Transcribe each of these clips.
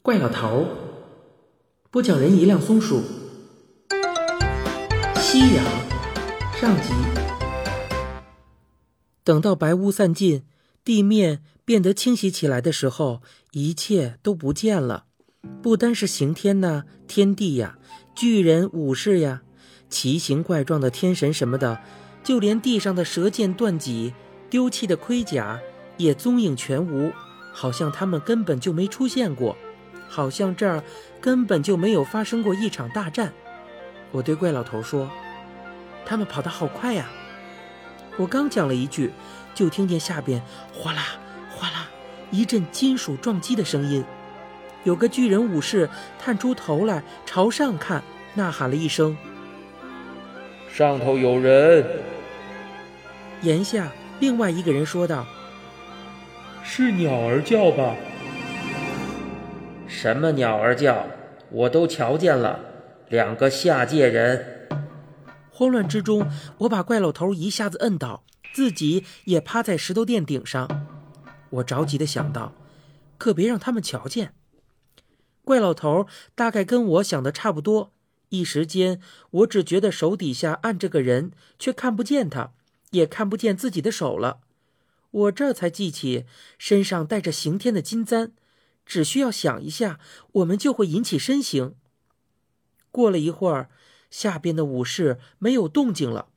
怪老头儿，不讲人一辆松鼠。夕阳上集。等到白雾散尽，地面变得清晰起来的时候，一切都不见了。不单是刑天呐、天帝呀、巨人、武士呀、奇形怪状的天神什么的，就连地上的蛇剑断戟、丢弃的盔甲也踪影全无，好像他们根本就没出现过，好像这儿根本就没有发生过一场大战。我对怪老头说：“他们跑得好快呀！”我刚讲了一句，就听见下边哗啦哗啦一阵金属撞击的声音。有个巨人武士探出头来，朝上看，呐喊了一声：“上头有人！”言下，另外一个人说道：“是鸟儿叫吧？”“什么鸟儿叫？我都瞧见了，两个下界人。”慌乱之中，我把怪老头一下子摁倒，自己也趴在石头垫顶上。我着急的想到，可别让他们瞧见。怪老头大概跟我想的差不多，一时间我只觉得手底下按着个人，却看不见他，也看不见自己的手了。我这才记起身上带着刑天的金簪，只需要想一下，我们就会引起身形。过了一会儿。下边的武士没有动静了，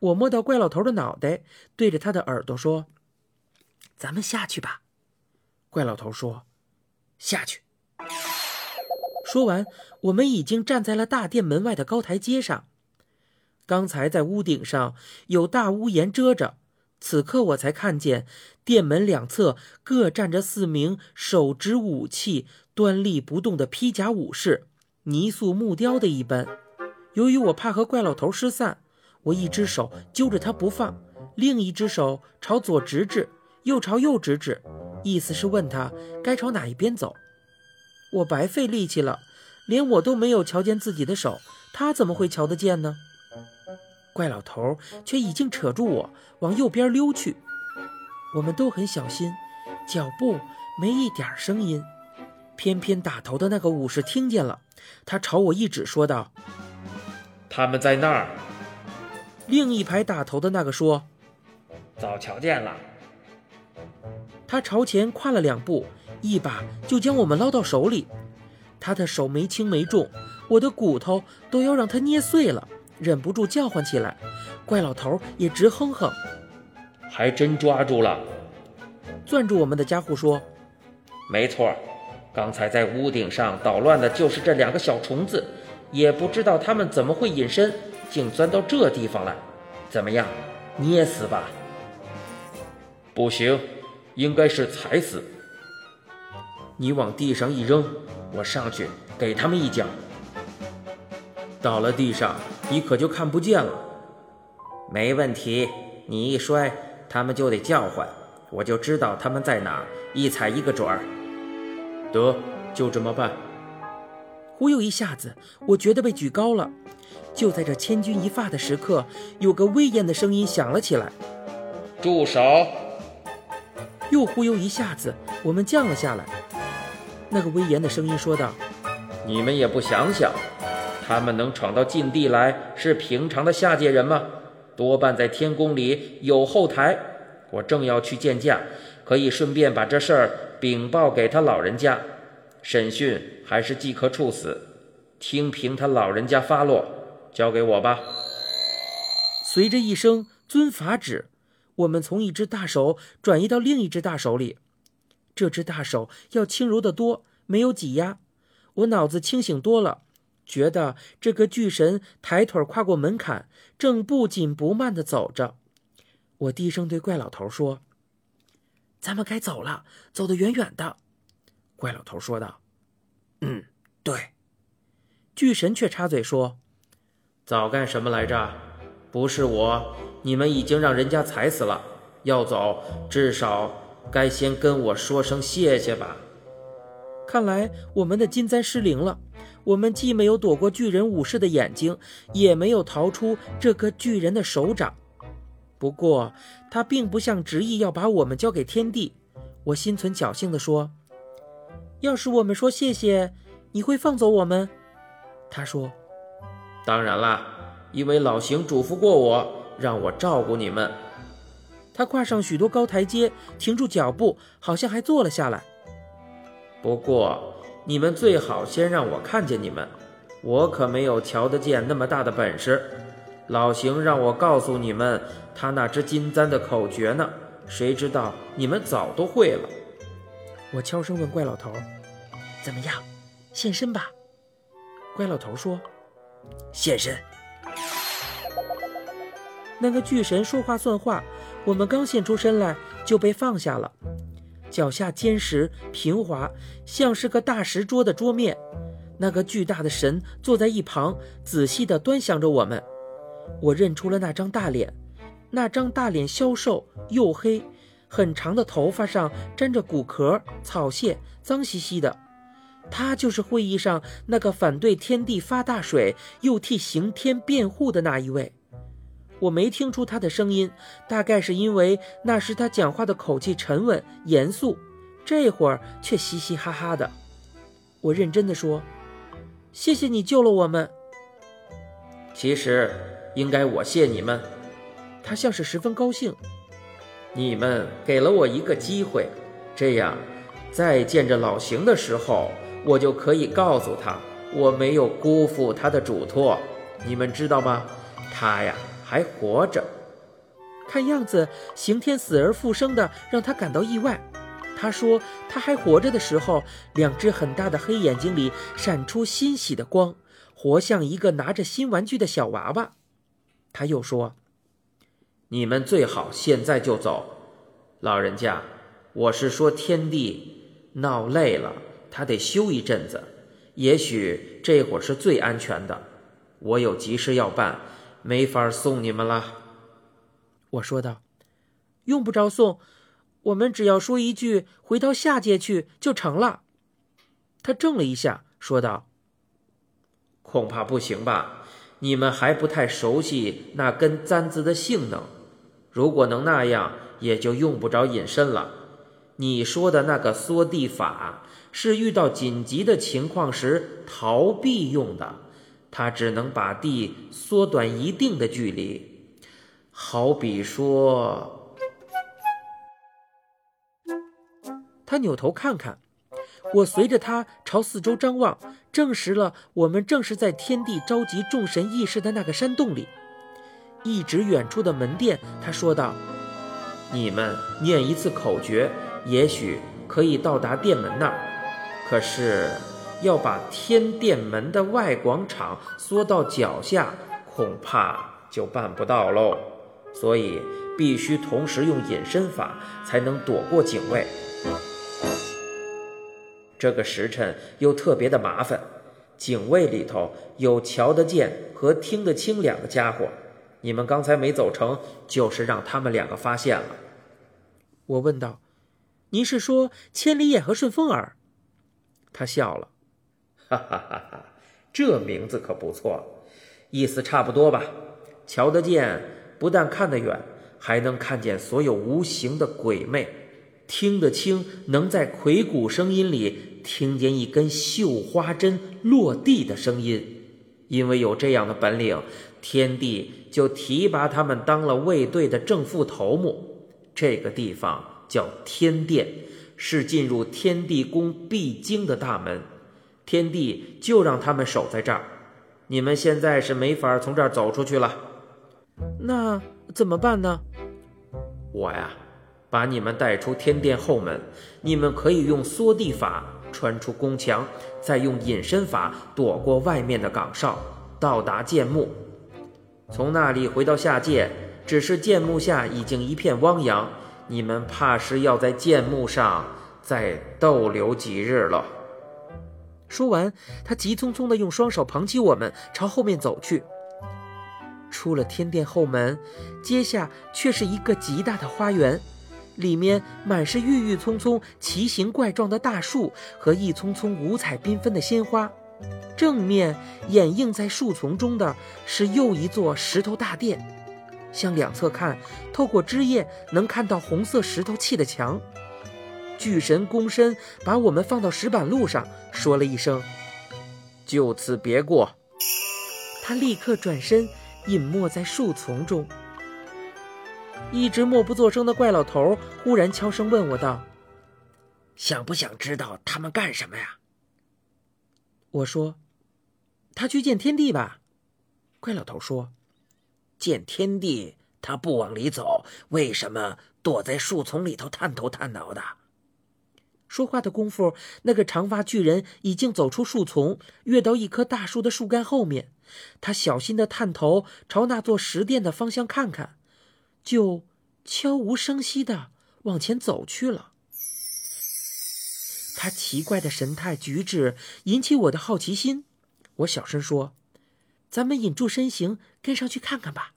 我摸到怪老头的脑袋，对着他的耳朵说：“咱们下去吧。”怪老头说：“下去。”说完，我们已经站在了大殿门外的高台阶上。刚才在屋顶上有大屋檐遮着，此刻我才看见殿门两侧各站着四名手执武器、端立不动的披甲武士，泥塑木雕的一般。由于我怕和怪老头失散，我一只手揪着他不放，另一只手朝左指指，又朝右指指，意思是问他该朝哪一边走。我白费力气了，连我都没有瞧见自己的手，他怎么会瞧得见呢？怪老头却已经扯住我往右边溜去。我们都很小心，脚步没一点声音。偏偏打头的那个武士听见了，他朝我一指，说道。他们在那儿。另一排打头的那个说：“早瞧见了。”他朝前跨了两步，一把就将我们捞到手里。他的手没轻没重，我的骨头都要让他捏碎了，忍不住叫唤起来。怪老头也直哼哼。还真抓住了！攥住我们的家伙说：“没错，刚才在屋顶上捣乱的就是这两个小虫子。”也不知道他们怎么会隐身，竟钻到这地方来。怎么样，捏死吧？不行，应该是踩死。你往地上一扔，我上去给他们一脚。倒了地上，你可就看不见了。没问题，你一摔，他们就得叫唤，我就知道他们在哪儿，一踩一个准儿。得，就这么办。忽悠一下子，我觉得被举高了。就在这千钧一发的时刻，有个威严的声音响了起来：“住手！”又忽悠一下子，我们降了下来。那个威严的声音说道：“你们也不想想，他们能闯到禁地来，是平常的下界人吗？多半在天宫里有后台。我正要去见驾，可以顺便把这事儿禀报给他老人家。”审讯还是即刻处死，听凭他老人家发落，交给我吧。随着一声遵法旨，我们从一只大手转移到另一只大手里，这只大手要轻柔得多，没有挤压。我脑子清醒多了，觉得这个巨神抬腿跨过门槛，正不紧不慢地走着。我低声对怪老头说：“咱们该走了，走得远远的。”怪老头说道：“嗯，对。”巨神却插嘴说：“早干什么来着？不是我，你们已经让人家踩死了。要走，至少该先跟我说声谢谢吧。”看来我们的金簪失灵了。我们既没有躲过巨人武士的眼睛，也没有逃出这个巨人的手掌。不过他并不像执意要把我们交给天地。我心存侥幸地说。要是我们说谢谢，你会放走我们？他说：“当然啦，因为老邢嘱咐过我，让我照顾你们。”他跨上许多高台阶，停住脚步，好像还坐了下来。不过，你们最好先让我看见你们，我可没有瞧得见那么大的本事。老邢让我告诉你们他那只金簪的口诀呢，谁知道你们早都会了。我悄声问怪老头：“怎么样，现身吧？”怪老头说：“现身。”那个巨神说话算话。我们刚现出身来，就被放下了。脚下坚实平滑，像是个大石桌的桌面。那个巨大的神坐在一旁，仔细地端详着我们。我认出了那张大脸，那张大脸消瘦黝黑，很长的头发上沾着骨壳、草屑，脏兮兮的。他就是会议上那个反对天地发大水，又替刑天辩护的那一位。我没听出他的声音，大概是因为那时他讲话的口气沉稳严肃，这会儿却嘻嘻哈哈的。我认真的说：“谢谢你救了我们。”其实应该我谢你们。他像是十分高兴。你们给了我一个机会，这样再见着老邢的时候，我就可以告诉他我没有辜负他的嘱托。你们知道吗？他呀。还活着，看样子刑天死而复生的让他感到意外。他说他还活着的时候，两只很大的黑眼睛里闪出欣喜的光，活像一个拿着新玩具的小娃娃。他又说：“你们最好现在就走，老人家，我是说天帝闹累了，他得休一阵子，也许这会儿是最安全的。我有急事要办。”没法送你们了，我说道：“用不着送，我们只要说一句‘回到下界去’就成了。”他怔了一下，说道：“恐怕不行吧？你们还不太熟悉那根簪子的性能。如果能那样，也就用不着隐身了。你说的那个缩地法，是遇到紧急的情况时逃避用的。”它只能把地缩短一定的距离，好比说，他扭头看看，我随着他朝四周张望，证实了我们正是在天地召集众神议事的那个山洞里。一直远处的门殿，他说道：“你们念一次口诀，也许可以到达殿门那儿。可是……”要把天殿门的外广场缩到脚下，恐怕就办不到喽。所以必须同时用隐身法，才能躲过警卫。这个时辰又特别的麻烦，警卫里头有瞧得见和听得清两个家伙。你们刚才没走成，就是让他们两个发现了。我问道：“您是说千里眼和顺风耳？”他笑了。哈哈哈哈这名字可不错，意思差不多吧？瞧得见，不但看得远，还能看见所有无形的鬼魅；听得清，能在魁鼓声音里听见一根绣花针落地的声音。因为有这样的本领，天帝就提拔他们当了卫队的正副头目。这个地方叫天殿，是进入天地宫必经的大门。天帝就让他们守在这儿，你们现在是没法从这儿走出去了。那怎么办呢？我呀，把你们带出天殿后门，你们可以用缩地法穿出宫墙，再用隐身法躲过外面的岗哨，到达剑墓。从那里回到下界，只是剑墓下已经一片汪洋，你们怕是要在剑墓上再逗留几日了。说完，他急匆匆地用双手捧起我们，朝后面走去。出了天殿后门，接下却是一个极大的花园，里面满是郁郁葱葱、奇形怪状的大树和一丛丛五彩缤纷的鲜花。正面掩映在树丛中的是又一座石头大殿，向两侧看，透过枝叶能看到红色石头砌的墙。巨神躬身把我们放到石板路上，说了一声：“就此别过。”他立刻转身隐没在树丛中。一直默不作声的怪老头忽然悄声问我道：“想不想知道他们干什么呀？”我说：“他去见天地吧。”怪老头说：“见天地，他不往里走，为什么躲在树丛里头探头探脑的？”说话的功夫，那个长发巨人已经走出树丛，跃到一棵大树的树干后面。他小心的探头朝那座石殿的方向看看，就悄无声息的往前走去了。他奇怪的神态举止引起我的好奇心，我小声说：“咱们隐住身形，跟上去看看吧。”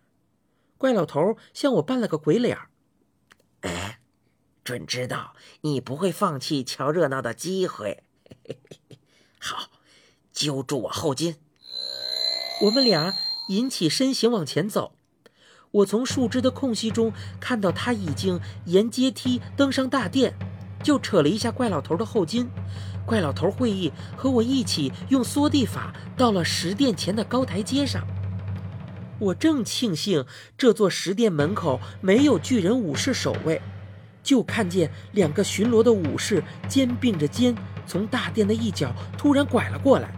怪老头向我扮了个鬼脸儿。准知道你不会放弃瞧热闹的机会。好，揪住我后襟。我们俩引起身形往前走。我从树枝的空隙中看到他已经沿阶梯登上大殿，就扯了一下怪老头的后襟。怪老头会意，和我一起用缩地法到了石殿前的高台阶上。我正庆幸这座石殿门口没有巨人武士守卫。就看见两个巡逻的武士肩并着肩，从大殿的一角突然拐了过来。